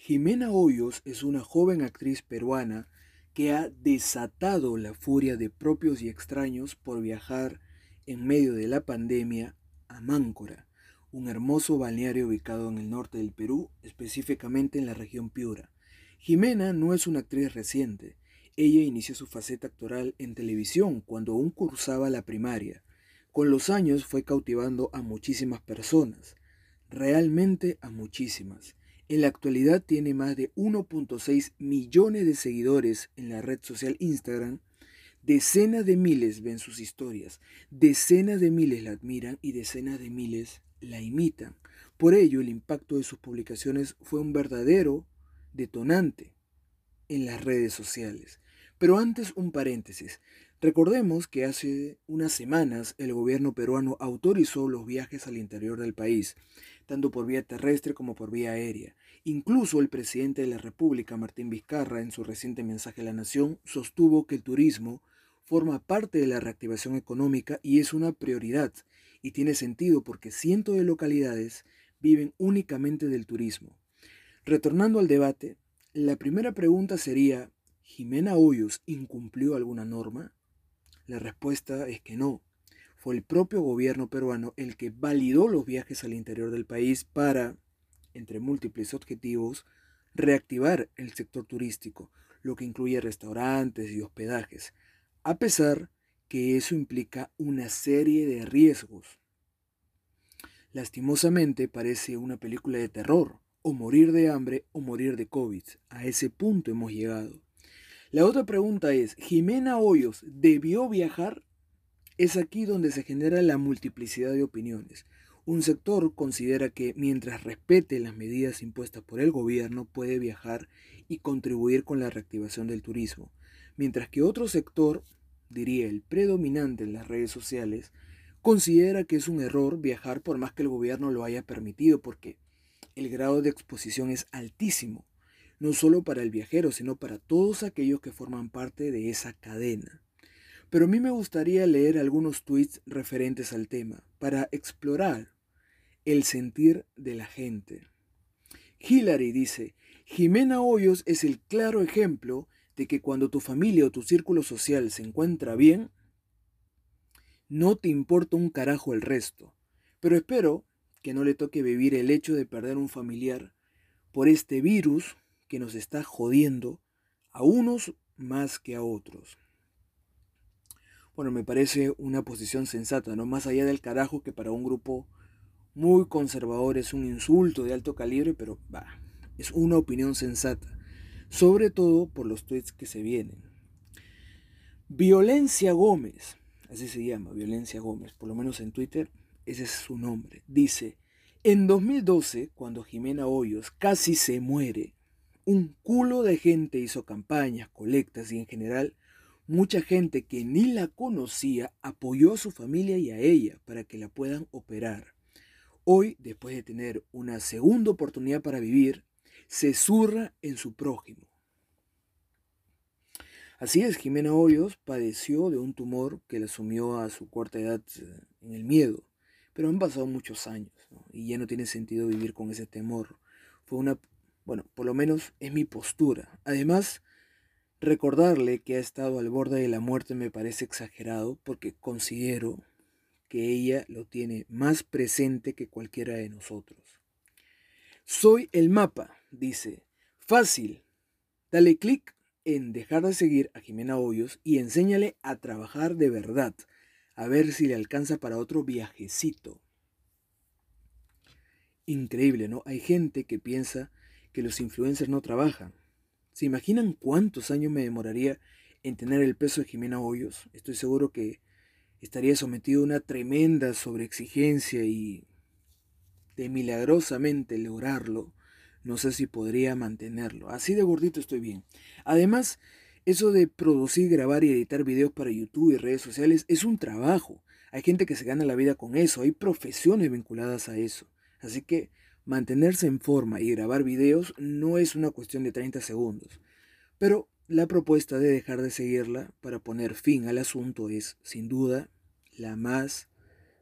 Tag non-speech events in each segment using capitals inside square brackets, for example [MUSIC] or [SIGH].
Jimena Hoyos es una joven actriz peruana que ha desatado la furia de propios y extraños por viajar en medio de la pandemia a Máncora, un hermoso balneario ubicado en el norte del Perú, específicamente en la región Piura. Jimena no es una actriz reciente. Ella inició su faceta actoral en televisión cuando aún cursaba la primaria. Con los años fue cautivando a muchísimas personas, realmente a muchísimas. En la actualidad tiene más de 1.6 millones de seguidores en la red social Instagram. Decenas de miles ven sus historias, decenas de miles la admiran y decenas de miles la imitan. Por ello, el impacto de sus publicaciones fue un verdadero detonante en las redes sociales. Pero antes un paréntesis. Recordemos que hace unas semanas el gobierno peruano autorizó los viajes al interior del país tanto por vía terrestre como por vía aérea. Incluso el presidente de la República, Martín Vizcarra, en su reciente mensaje a la Nación, sostuvo que el turismo forma parte de la reactivación económica y es una prioridad, y tiene sentido porque cientos de localidades viven únicamente del turismo. Retornando al debate, la primera pregunta sería, ¿Jimena Hoyos incumplió alguna norma? La respuesta es que no fue el propio gobierno peruano el que validó los viajes al interior del país para, entre múltiples objetivos, reactivar el sector turístico, lo que incluye restaurantes y hospedajes, a pesar que eso implica una serie de riesgos. Lastimosamente parece una película de terror, o morir de hambre o morir de COVID. A ese punto hemos llegado. La otra pregunta es, ¿Jimena Hoyos debió viajar? Es aquí donde se genera la multiplicidad de opiniones. Un sector considera que mientras respete las medidas impuestas por el gobierno puede viajar y contribuir con la reactivación del turismo, mientras que otro sector, diría el predominante en las redes sociales, considera que es un error viajar por más que el gobierno lo haya permitido porque el grado de exposición es altísimo, no solo para el viajero, sino para todos aquellos que forman parte de esa cadena. Pero a mí me gustaría leer algunos tweets referentes al tema para explorar el sentir de la gente. Hillary dice, Jimena Hoyos es el claro ejemplo de que cuando tu familia o tu círculo social se encuentra bien, no te importa un carajo el resto. Pero espero que no le toque vivir el hecho de perder un familiar por este virus que nos está jodiendo a unos más que a otros. Bueno, me parece una posición sensata, ¿no? Más allá del carajo que para un grupo muy conservador es un insulto de alto calibre, pero va, es una opinión sensata, sobre todo por los tweets que se vienen. Violencia Gómez, así se llama, Violencia Gómez, por lo menos en Twitter, ese es su nombre. Dice, en 2012, cuando Jimena Hoyos casi se muere, un culo de gente hizo campañas, colectas y en general Mucha gente que ni la conocía apoyó a su familia y a ella para que la puedan operar. Hoy, después de tener una segunda oportunidad para vivir, se zurra en su prójimo. Así es, Jimena Hoyos padeció de un tumor que la sumió a su cuarta edad eh, en el miedo, pero han pasado muchos años y ya no tiene sentido vivir con ese temor. Fue una, bueno, por lo menos es mi postura. Además, Recordarle que ha estado al borde de la muerte me parece exagerado porque considero que ella lo tiene más presente que cualquiera de nosotros. Soy el mapa, dice. Fácil. Dale clic en dejar de seguir a Jimena Hoyos y enséñale a trabajar de verdad, a ver si le alcanza para otro viajecito. Increíble, ¿no? Hay gente que piensa que los influencers no trabajan. ¿Se imaginan cuántos años me demoraría en tener el peso de Jimena Hoyos? Estoy seguro que estaría sometido a una tremenda sobreexigencia y de milagrosamente lograrlo, no sé si podría mantenerlo. Así de gordito estoy bien. Además, eso de producir, grabar y editar videos para YouTube y redes sociales es un trabajo. Hay gente que se gana la vida con eso, hay profesiones vinculadas a eso. Así que mantenerse en forma y grabar videos no es una cuestión de 30 segundos. Pero la propuesta de dejar de seguirla para poner fin al asunto es, sin duda, la más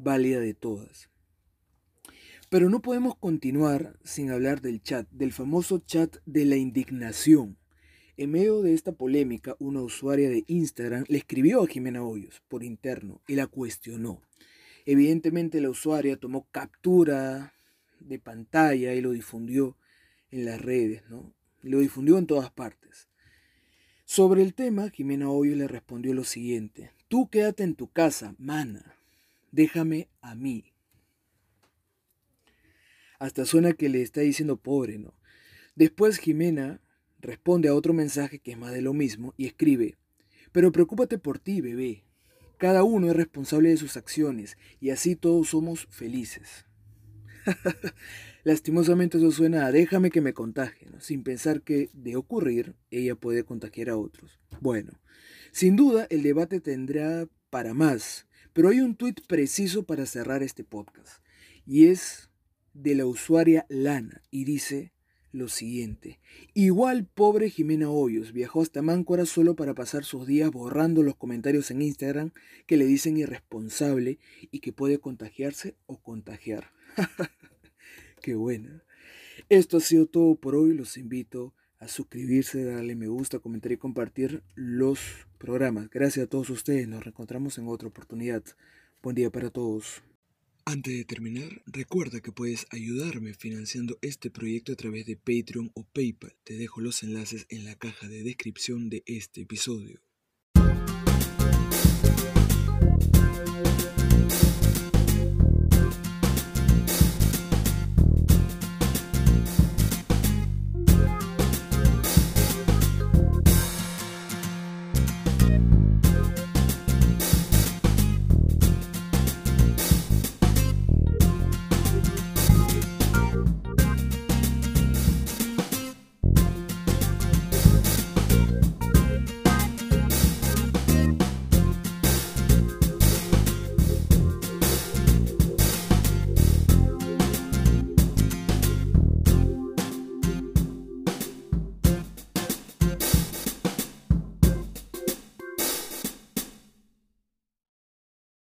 válida de todas. Pero no podemos continuar sin hablar del chat, del famoso chat de la indignación. En medio de esta polémica, una usuaria de Instagram le escribió a Jimena Hoyos por interno y la cuestionó. Evidentemente la usuaria tomó captura de pantalla y lo difundió en las redes, ¿no? Lo difundió en todas partes. Sobre el tema, Jimena Hoyos le respondió lo siguiente. Tú quédate en tu casa, mana. Déjame a mí. Hasta suena que le está diciendo pobre, ¿no? Después Jimena responde a otro mensaje que es más de lo mismo y escribe, pero preocúpate por ti, bebé. Cada uno es responsable de sus acciones y así todos somos felices. [LAUGHS] Lastimosamente eso suena a déjame que me contagie, sin pensar que, de ocurrir, ella puede contagiar a otros. Bueno, sin duda el debate tendrá para más, pero hay un tuit preciso para cerrar este podcast, y es de la usuaria Lana y dice lo siguiente. Igual pobre Jimena Hoyos viajó hasta Máncora solo para pasar sus días borrando los comentarios en Instagram que le dicen irresponsable y que puede contagiarse o contagiar. [LAUGHS] Qué buena. Esto ha sido todo por hoy. Los invito a suscribirse, darle me gusta, comentar y compartir los programas. Gracias a todos ustedes. Nos reencontramos en otra oportunidad. Buen día para todos. Antes de terminar, recuerda que puedes ayudarme financiando este proyecto a través de Patreon o PayPal. Te dejo los enlaces en la caja de descripción de este episodio.